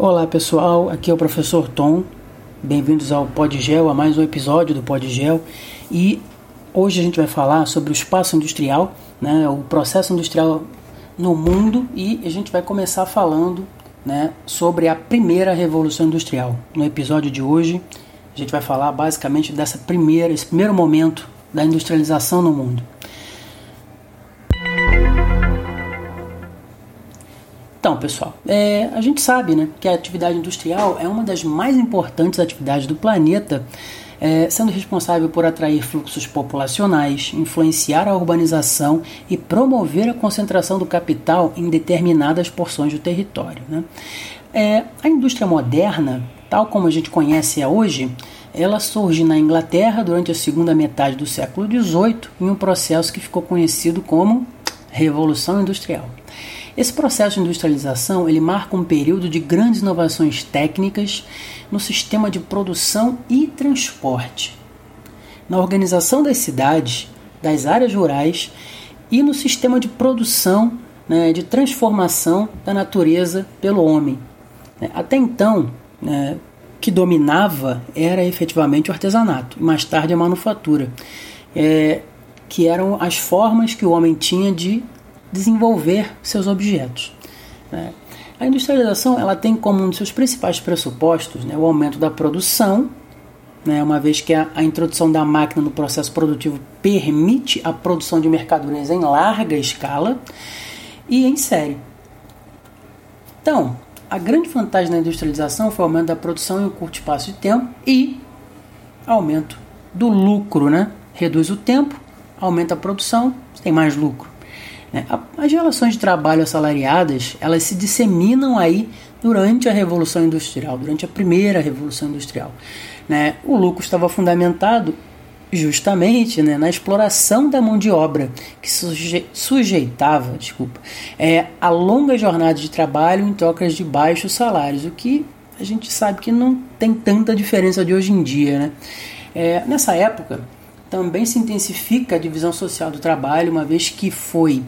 Olá pessoal, aqui é o professor Tom. Bem-vindos ao Podgel, a mais um episódio do Podgel. E hoje a gente vai falar sobre o espaço industrial, né, o processo industrial no mundo e a gente vai começar falando né, sobre a primeira revolução industrial. No episódio de hoje, a gente vai falar basicamente dessa primeira, esse primeiro momento da industrialização no mundo. Então, pessoal, é, a gente sabe né, que a atividade industrial é uma das mais importantes atividades do planeta, é, sendo responsável por atrair fluxos populacionais, influenciar a urbanização e promover a concentração do capital em determinadas porções do território. Né? É, a indústria moderna, tal como a gente conhece a hoje, ela surge na Inglaterra durante a segunda metade do século XVIII em um processo que ficou conhecido como Revolução Industrial. Esse processo de industrialização ele marca um período de grandes inovações técnicas no sistema de produção e transporte, na organização das cidades, das áreas rurais e no sistema de produção, né, de transformação da natureza pelo homem. Até então, né, que dominava era efetivamente o artesanato, mais tarde a manufatura, é, que eram as formas que o homem tinha de desenvolver seus objetos. Né? A industrialização ela tem como um dos seus principais pressupostos né, o aumento da produção, né, uma vez que a, a, introdução da máquina no processo produtivo permite a produção de mercadorias em larga escala e em série. Então, a grande vantagem da industrialização foi o aumento da produção em um curto espaço de tempo e aumento do lucro, né? Reduz o tempo, aumenta a produção, tem mais lucro. Né? As relações de trabalho assalariadas elas se disseminam aí durante a Revolução Industrial, durante a primeira Revolução Industrial. Né? O lucro estava fundamentado justamente né, na exploração da mão de obra, que suje sujeitava desculpa, é, a longa jornada de trabalho em trocas de baixos salários, o que a gente sabe que não tem tanta diferença de hoje em dia. Né? É, nessa época, também se intensifica a divisão social do trabalho, uma vez que foi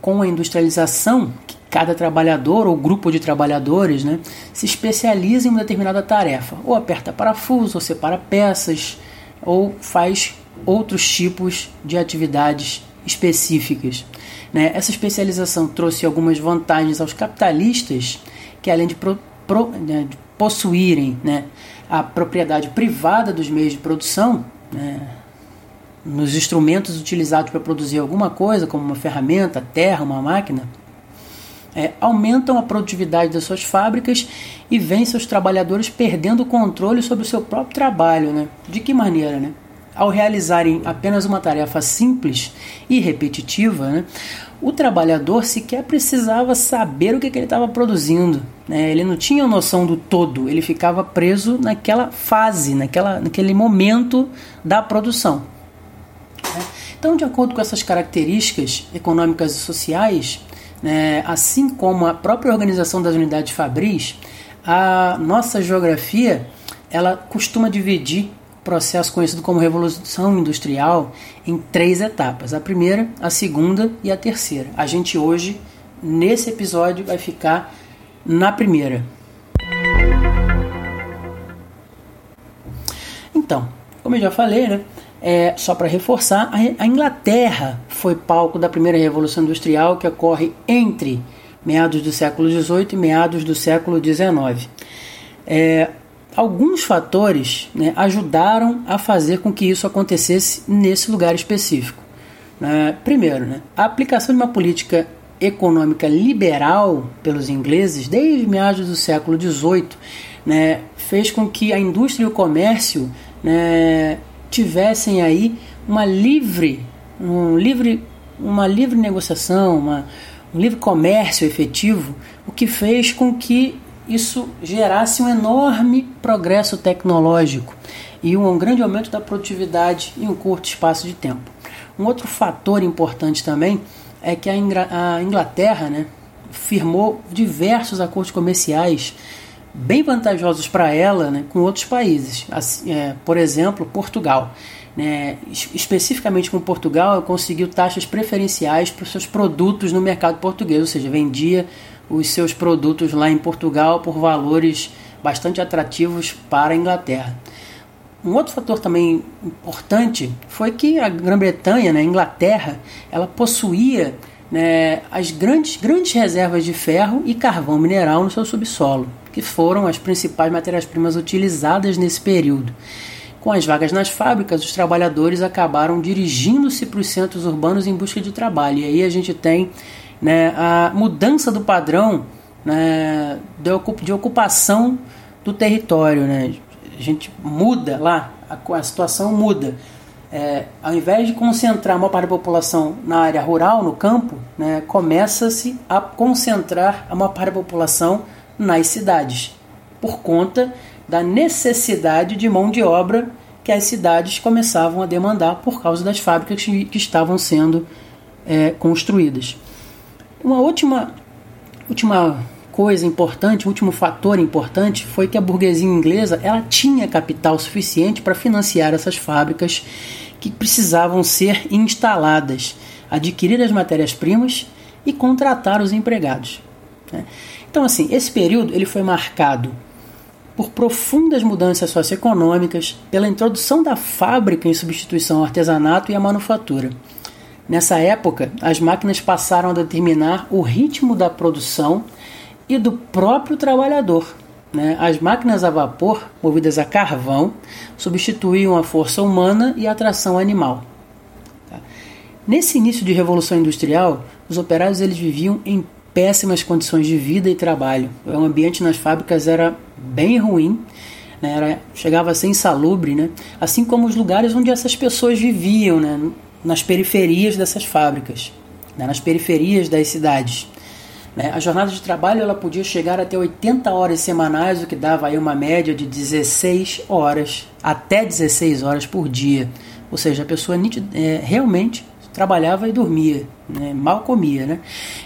com a industrialização que cada trabalhador ou grupo de trabalhadores né, se especializa em uma determinada tarefa, ou aperta parafuso, ou separa peças, ou faz outros tipos de atividades específicas. Né? Essa especialização trouxe algumas vantagens aos capitalistas, que além de, pro, pro, né, de possuírem né, a propriedade privada dos meios de produção, né, nos instrumentos utilizados para produzir alguma coisa, como uma ferramenta, terra, uma máquina, é, aumentam a produtividade das suas fábricas e vêm seus trabalhadores perdendo o controle sobre o seu próprio trabalho. Né? De que maneira? Né? Ao realizarem apenas uma tarefa simples e repetitiva, né, o trabalhador sequer precisava saber o que, que ele estava produzindo. Né? Ele não tinha noção do todo, ele ficava preso naquela fase, naquela, naquele momento da produção. Então, de acordo com essas características econômicas e sociais, né, assim como a própria organização das unidades fabris, a nossa geografia ela costuma dividir o processo conhecido como Revolução Industrial em três etapas: a primeira, a segunda e a terceira. A gente hoje, nesse episódio, vai ficar na primeira. Então, como eu já falei, né, é, só para reforçar, a Inglaterra foi palco da primeira Revolução Industrial que ocorre entre meados do século XVIII e meados do século XIX. É, alguns fatores né, ajudaram a fazer com que isso acontecesse nesse lugar específico. Né? Primeiro, né, a aplicação de uma política econômica liberal pelos ingleses desde meados do século XVIII né, fez com que a indústria e o comércio né, tivessem aí uma livre, um livre, uma livre negociação, uma, um livre comércio efetivo, o que fez com que isso gerasse um enorme progresso tecnológico e um grande aumento da produtividade em um curto espaço de tempo. Um outro fator importante também é que a Inglaterra né, firmou diversos acordos comerciais bem vantajosos para ela né, com outros países. Assim, é, por exemplo, Portugal. Né, especificamente com Portugal, conseguiu taxas preferenciais para os seus produtos no mercado português, ou seja, vendia os seus produtos lá em Portugal por valores bastante atrativos para a Inglaterra. Um outro fator também importante foi que a Grã-Bretanha, né, a Inglaterra, ela possuía né, as grandes, grandes reservas de ferro e carvão mineral no seu subsolo, que foram as principais matérias-primas utilizadas nesse período. Com as vagas nas fábricas, os trabalhadores acabaram dirigindo-se para os centros urbanos em busca de trabalho. E aí a gente tem né, a mudança do padrão né, de ocupação do território. Né? A gente muda lá, a, a situação muda. É, ao invés de concentrar uma parte da população na área rural, no campo, né, começa-se a concentrar a maior parte da população nas cidades, por conta da necessidade de mão de obra que as cidades começavam a demandar por causa das fábricas que, que estavam sendo é, construídas. Uma última, última coisa importante, último fator importante foi que a burguesia inglesa ela tinha capital suficiente para financiar essas fábricas que precisavam ser instaladas, adquirir as matérias-primas e contratar os empregados. Né? Então, assim, esse período ele foi marcado por profundas mudanças socioeconômicas, pela introdução da fábrica em substituição ao artesanato e à manufatura. Nessa época, as máquinas passaram a determinar o ritmo da produção e do próprio trabalhador. Né? As máquinas a vapor, movidas a carvão, substituíam a força humana e a tração animal. Tá? Nesse início de revolução industrial, os operários eles viviam em péssimas condições de vida e trabalho. O ambiente nas fábricas era bem ruim, né? era, chegava a ser insalubre, né? assim como os lugares onde essas pessoas viviam, né? nas periferias dessas fábricas, né? nas periferias das cidades. Né? A jornada de trabalho ela podia chegar até 80 horas semanais, o que dava aí uma média de 16 horas, até 16 horas por dia. Ou seja, a pessoa é, realmente trabalhava e dormia, né? mal comia. Né?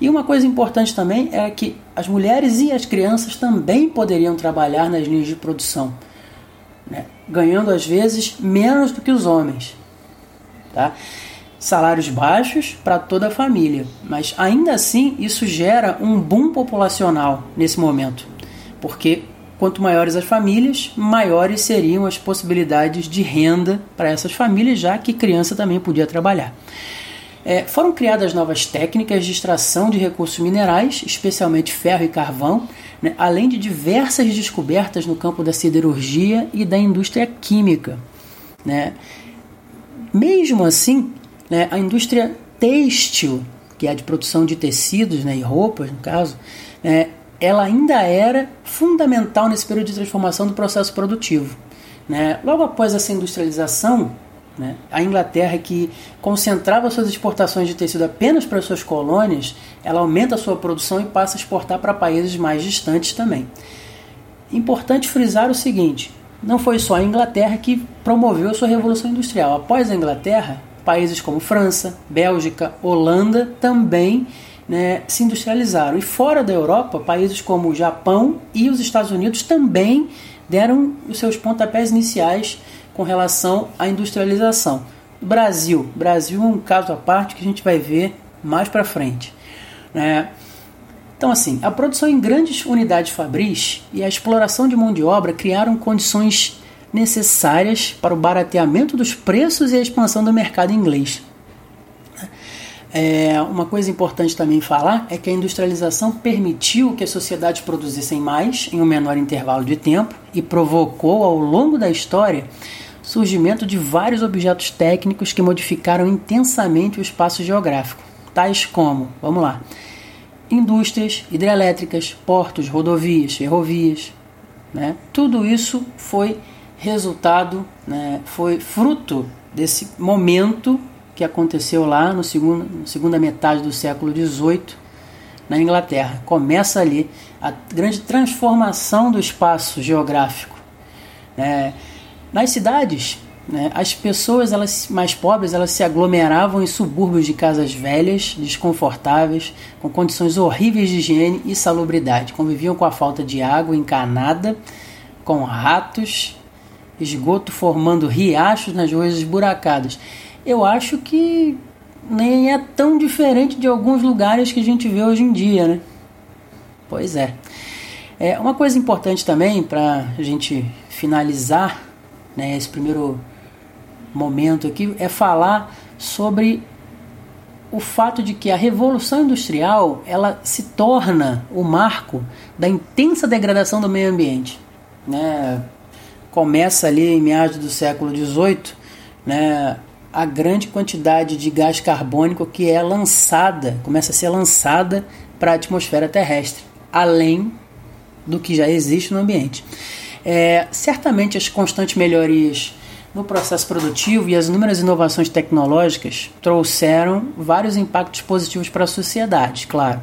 E uma coisa importante também é que as mulheres e as crianças também poderiam trabalhar nas linhas de produção, né? ganhando às vezes menos do que os homens. Tá? Salários baixos para toda a família, mas ainda assim isso gera um boom populacional nesse momento, porque quanto maiores as famílias, maiores seriam as possibilidades de renda para essas famílias, já que criança também podia trabalhar. É, foram criadas novas técnicas de extração de recursos minerais, especialmente ferro e carvão, né, além de diversas descobertas no campo da siderurgia e da indústria química. Né. Mesmo assim, né, a indústria têxtil, que é a de produção de tecidos né, e roupas, no caso, é, ela ainda era fundamental nesse período de transformação do processo produtivo. Né? Logo após essa industrialização, né, a Inglaterra, que concentrava suas exportações de tecido apenas para suas colônias, ela aumenta a sua produção e passa a exportar para países mais distantes também. Importante frisar o seguinte: não foi só a Inglaterra que promoveu a sua revolução industrial. Após a Inglaterra, países como França, Bélgica, Holanda também né, se industrializaram. E fora da Europa, países como o Japão e os Estados Unidos também deram os seus pontapés iniciais com relação à industrialização. Brasil, Brasil é um caso à parte que a gente vai ver mais para frente. Né? Então, assim, a produção em grandes unidades fabris e a exploração de mão de obra criaram condições necessárias para o barateamento dos preços e a expansão do mercado inglês. É, uma coisa importante também falar é que a industrialização permitiu que as sociedades produzissem mais em um menor intervalo de tempo e provocou ao longo da história surgimento de vários objetos técnicos que modificaram intensamente o espaço geográfico, tais como, vamos lá, indústrias hidrelétricas, portos, rodovias, ferrovias. Né? Tudo isso foi resultado, né, foi fruto desse momento que aconteceu lá no segundo, segunda metade do século XVIII na Inglaterra. Começa ali a grande transformação do espaço geográfico. Né? Nas cidades, né, as pessoas elas mais pobres elas se aglomeravam em subúrbios de casas velhas, desconfortáveis, com condições horríveis de higiene e salubridade. Conviviam com a falta de água encanada, com ratos, esgoto formando riachos nas ruas esburacadas eu acho que nem é tão diferente de alguns lugares que a gente vê hoje em dia, né? Pois é. é uma coisa importante também para a gente finalizar né, esse primeiro momento aqui é falar sobre o fato de que a revolução industrial ela se torna o marco da intensa degradação do meio ambiente. Né? Começa ali em meados do século XVIII, né, a grande quantidade de gás carbônico que é lançada, começa a ser lançada para a atmosfera terrestre, além do que já existe no ambiente. É, certamente as constantes melhorias no processo produtivo e as inúmeras inovações tecnológicas trouxeram vários impactos positivos para a sociedade, claro.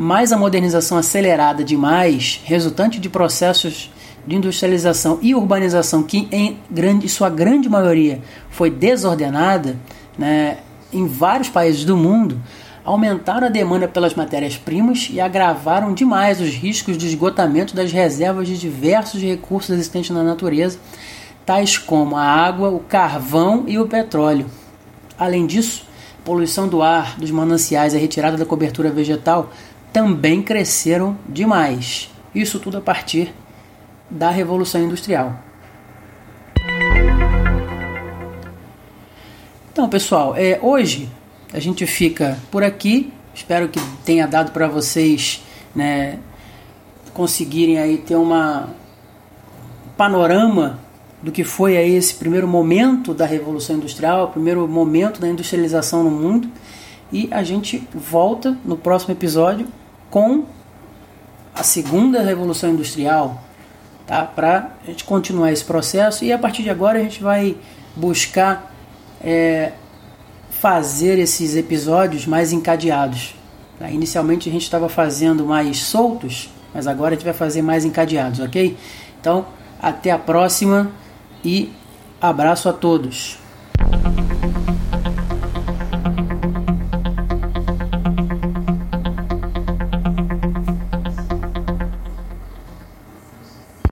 Mas a modernização acelerada demais, resultante de processos de industrialização e urbanização que em grande, sua grande maioria foi desordenada, né, em vários países do mundo, aumentaram a demanda pelas matérias-primas e agravaram demais os riscos de esgotamento das reservas de diversos recursos existentes na natureza, tais como a água, o carvão e o petróleo. Além disso, poluição do ar, dos mananciais e a retirada da cobertura vegetal também cresceram demais. Isso tudo a partir da Revolução Industrial. Então, pessoal, é, hoje a gente fica por aqui. Espero que tenha dado para vocês né, conseguirem aí ter uma panorama do que foi aí esse primeiro momento da Revolução Industrial, o primeiro momento da industrialização no mundo. E a gente volta no próximo episódio com a segunda Revolução Industrial, tá? para a gente continuar esse processo. E a partir de agora a gente vai buscar é, fazer esses episódios mais encadeados. Tá? Inicialmente a gente estava fazendo mais soltos, mas agora a gente vai fazer mais encadeados, ok? Então, até a próxima e abraço a todos.